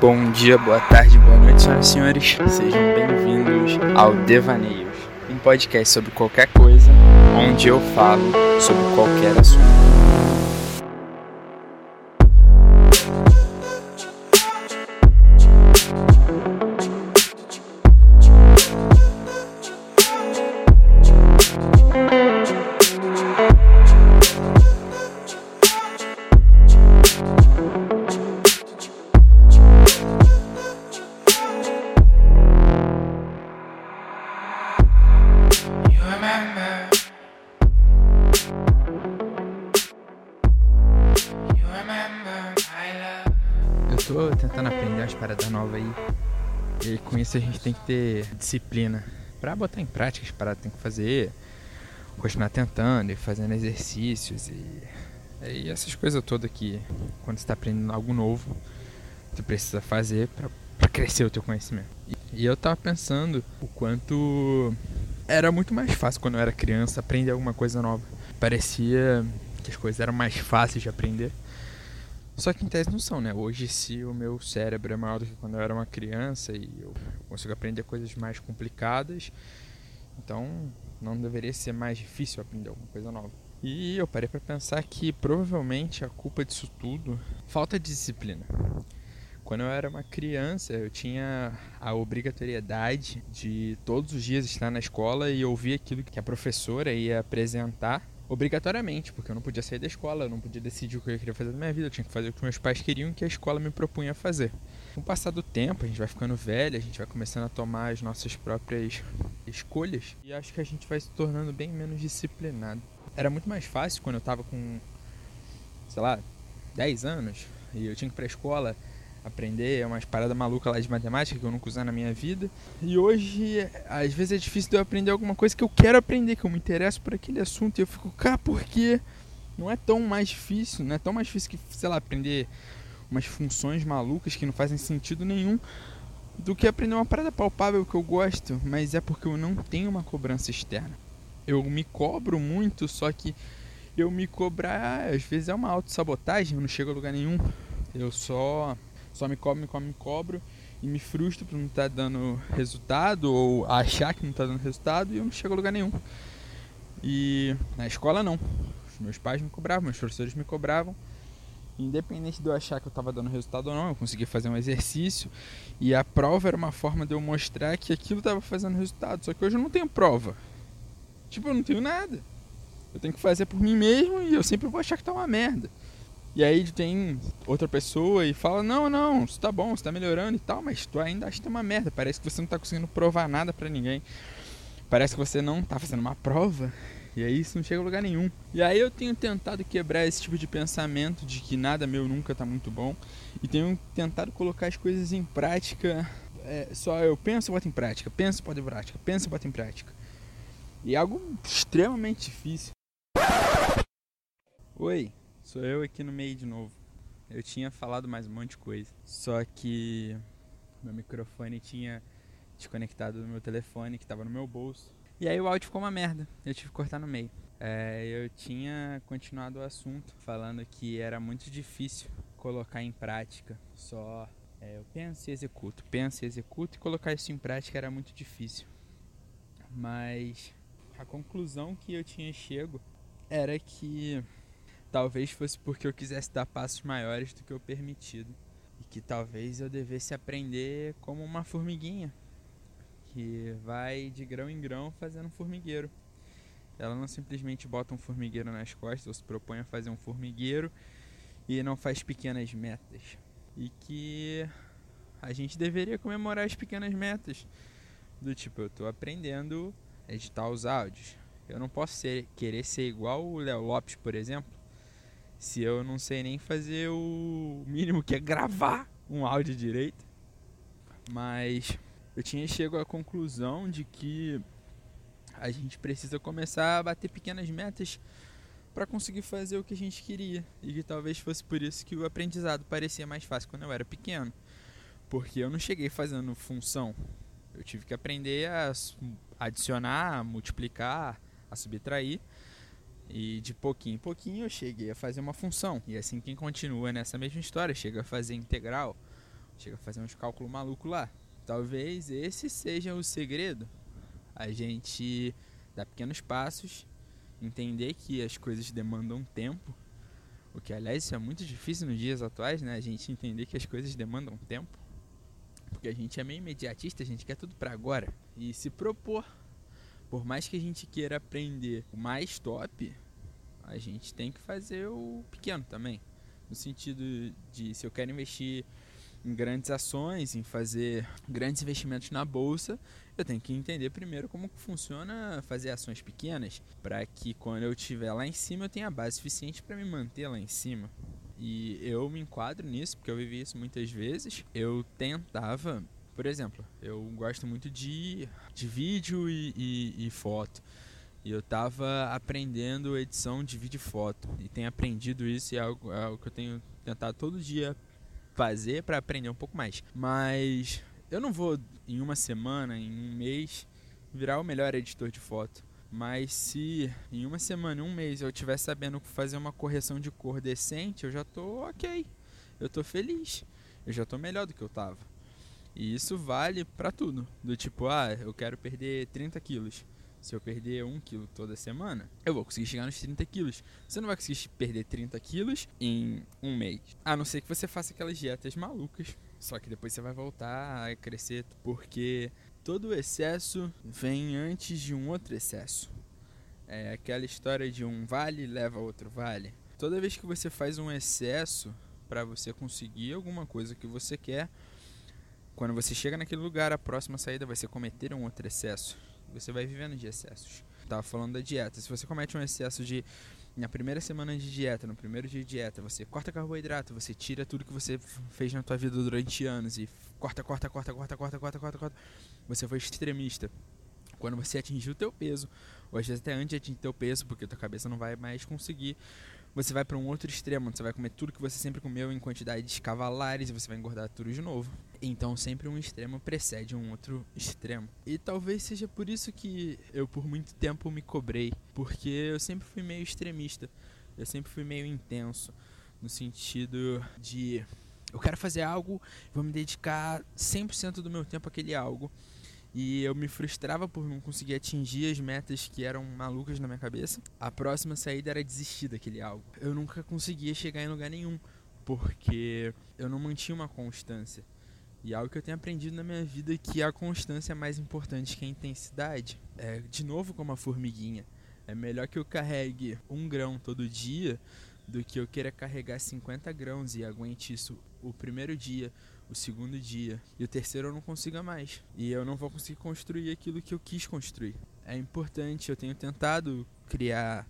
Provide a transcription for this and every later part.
Bom dia, boa tarde, boa noite, senhoras e senhores. Sejam bem-vindos ao Devaneios, um podcast sobre qualquer coisa, onde eu falo sobre qualquer assunto. Tô tentando aprender umas paradas novas aí. E com isso a gente tem que ter disciplina. Pra botar em prática as paradas que tem que fazer. Continuar tentando e fazendo exercícios e, e essas coisas todas que quando você tá aprendendo algo novo, tu precisa fazer pra crescer o teu conhecimento. E, e eu tava pensando o quanto era muito mais fácil quando eu era criança aprender alguma coisa nova. Parecia que as coisas eram mais fáceis de aprender. Só que em tese não são, né? Hoje, se o meu cérebro é maior do que quando eu era uma criança e eu consigo aprender coisas mais complicadas, então não deveria ser mais difícil aprender alguma coisa nova. E eu parei pra pensar que provavelmente a culpa disso tudo falta de disciplina. Quando eu era uma criança, eu tinha a obrigatoriedade de todos os dias estar na escola e ouvir aquilo que a professora ia apresentar obrigatoriamente, porque eu não podia sair da escola, eu não podia decidir o que eu queria fazer na minha vida, eu tinha que fazer o que meus pais queriam que a escola me propunha fazer. Com o passar do tempo, a gente vai ficando velho, a gente vai começando a tomar as nossas próprias escolhas e acho que a gente vai se tornando bem menos disciplinado. Era muito mais fácil quando eu tava com, sei lá, 10 anos e eu tinha que ir pra escola aprender umas paradas malucas lá de matemática que eu nunca usar na minha vida. E hoje, às vezes é difícil de eu aprender alguma coisa que eu quero aprender, que eu me interesso por aquele assunto e eu fico, cá, por quê? Não é tão mais difícil, não é tão mais difícil que, sei lá, aprender umas funções malucas que não fazem sentido nenhum do que aprender uma parada palpável que eu gosto, mas é porque eu não tenho uma cobrança externa. Eu me cobro muito, só que eu me cobrar às vezes é uma autossabotagem, eu não chego a lugar nenhum. Eu só só me cobro, me cobro, me cobro e me frustro por não estar dando resultado ou achar que não está dando resultado e eu não chego a lugar nenhum. E na escola não. Os meus pais me cobravam, meus professores me cobravam. Independente de eu achar que eu estava dando resultado ou não, eu conseguia fazer um exercício e a prova era uma forma de eu mostrar que aquilo estava fazendo resultado. Só que hoje eu não tenho prova. Tipo, eu não tenho nada. Eu tenho que fazer por mim mesmo e eu sempre vou achar que tá uma merda. E aí tem outra pessoa e fala: Não, não, isso tá bom, você tá melhorando e tal, mas tu ainda acha que tá uma merda. Parece que você não tá conseguindo provar nada pra ninguém. Parece que você não tá fazendo uma prova. E aí isso não chega a lugar nenhum. E aí eu tenho tentado quebrar esse tipo de pensamento de que nada meu nunca tá muito bom. E tenho tentado colocar as coisas em prática. É, só eu penso e boto em prática, penso e boto em prática, penso e boto em prática. E é algo extremamente difícil. Oi, sou eu aqui no meio de novo. Eu tinha falado mais um monte de coisa. Só que meu microfone tinha desconectado do meu telefone que estava no meu bolso. E aí o áudio ficou uma merda. Eu tive que cortar no meio. É, eu tinha continuado o assunto falando que era muito difícil colocar em prática. Só é, eu penso e executo, penso e executo e colocar isso em prática era muito difícil. Mas a conclusão que eu tinha chego era que talvez fosse porque eu quisesse dar passos maiores do que o permitido. E que talvez eu devesse aprender como uma formiguinha, que vai de grão em grão fazendo um formigueiro. Ela não simplesmente bota um formigueiro nas costas ou se propõe a fazer um formigueiro e não faz pequenas metas. E que a gente deveria comemorar as pequenas metas. Do tipo, eu tô aprendendo a editar os áudios. Eu não posso ser, querer ser igual o Léo Lopes, por exemplo, se eu não sei nem fazer o mínimo que é gravar um áudio direito. Mas eu tinha chego à conclusão de que a gente precisa começar a bater pequenas metas para conseguir fazer o que a gente queria. E que talvez fosse por isso que o aprendizado parecia mais fácil quando eu era pequeno. Porque eu não cheguei fazendo função. Eu tive que aprender a adicionar, a multiplicar, a subtrair. E de pouquinho em pouquinho eu cheguei a fazer uma função. E assim quem continua nessa mesma história chega a fazer integral, chega a fazer uns cálculos malucos lá. Talvez esse seja o segredo. A gente dar pequenos passos, entender que as coisas demandam tempo. O que, aliás, isso é muito difícil nos dias atuais, né? A gente entender que as coisas demandam tempo. Porque a gente é meio imediatista, a gente quer tudo para agora. E se propor, por mais que a gente queira aprender o mais top, a gente tem que fazer o pequeno também. No sentido de se eu quero investir em grandes ações, em fazer grandes investimentos na bolsa, eu tenho que entender primeiro como funciona fazer ações pequenas, para que quando eu estiver lá em cima eu tenha base suficiente para me manter lá em cima. E eu me enquadro nisso, porque eu vivi isso muitas vezes. Eu tentava, por exemplo, eu gosto muito de, de vídeo e, e, e foto. E eu tava aprendendo edição de vídeo e foto. E tenho aprendido isso e é algo, é algo que eu tenho tentado todo dia fazer para aprender um pouco mais. Mas eu não vou em uma semana, em um mês, virar o melhor editor de foto. Mas se em uma semana, um mês eu estiver sabendo fazer uma correção de cor decente, eu já tô ok. Eu tô feliz. Eu já tô melhor do que eu tava. E isso vale para tudo. Do tipo, ah, eu quero perder 30 quilos. Se eu perder 1 quilo toda semana, eu vou conseguir chegar nos 30 quilos. Você não vai conseguir perder 30 quilos em um mês. A não ser que você faça aquelas dietas malucas. Só que depois você vai voltar a crescer. Porque todo excesso vem antes de um outro excesso. É aquela história de um vale leva a outro vale. Toda vez que você faz um excesso para você conseguir alguma coisa que você quer, quando você chega naquele lugar, a próxima saída vai ser cometer um outro excesso. Você vai vivendo de excessos. Tava falando da dieta. Se você comete um excesso de na primeira semana de dieta, no primeiro dia de dieta, você corta carboidrato, você tira tudo que você fez na tua vida durante anos e corta, corta, corta, corta, corta, corta, corta, corta. Você foi extremista. Quando você atingir o teu peso, ou às vezes até antes de atingir o teu peso, porque tua cabeça não vai mais conseguir, você vai para um outro extremo, você vai comer tudo que você sempre comeu em quantidades cavalares e você vai engordar tudo de novo. Então sempre um extremo precede um outro extremo. E talvez seja por isso que eu por muito tempo me cobrei, porque eu sempre fui meio extremista. Eu sempre fui meio intenso no sentido de eu quero fazer algo, vou me dedicar 100% do meu tempo àquele algo. E eu me frustrava por não conseguir atingir as metas que eram malucas na minha cabeça. A próxima saída era desistir daquele algo. Eu nunca conseguia chegar em lugar nenhum, porque eu não mantinha uma constância. E algo que eu tenho aprendido na minha vida é que a constância é mais importante que a intensidade. É, de novo, como a formiguinha. É melhor que eu carregue um grão todo dia do que eu queira carregar 50 grãos e aguente isso o primeiro dia, o segundo dia e o terceiro eu não consiga mais. E eu não vou conseguir construir aquilo que eu quis construir. É importante, eu tenho tentado criar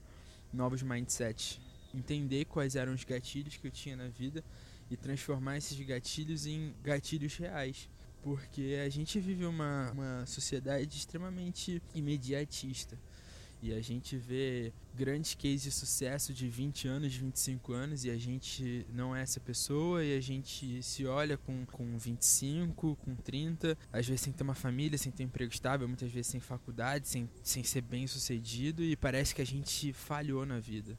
novos mindsets, entender quais eram os gatilhos que eu tinha na vida e transformar esses gatilhos em gatilhos reais. Porque a gente vive uma, uma sociedade extremamente imediatista. E a gente vê grandes cases de sucesso de 20 anos, 25 anos, e a gente não é essa pessoa, e a gente se olha com, com 25, com 30, às vezes sem ter uma família, sem ter um emprego estável, muitas vezes sem faculdade, sem, sem ser bem sucedido, e parece que a gente falhou na vida.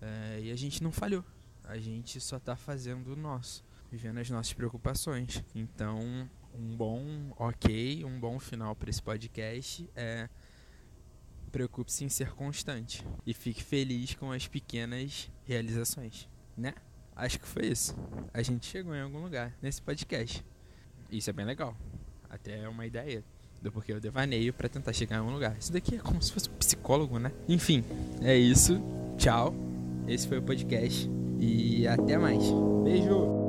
É, e a gente não falhou, a gente só está fazendo o nosso, vivendo as nossas preocupações. Então, um bom ok, um bom final para esse podcast é preocupe-se em ser constante e fique feliz com as pequenas realizações, né? Acho que foi isso. A gente chegou em algum lugar nesse podcast. Isso é bem legal. Até é uma ideia do porquê eu devaneio para tentar chegar em algum lugar. Isso daqui é como se fosse um psicólogo, né? Enfim, é isso. Tchau. Esse foi o podcast e até mais. Beijo.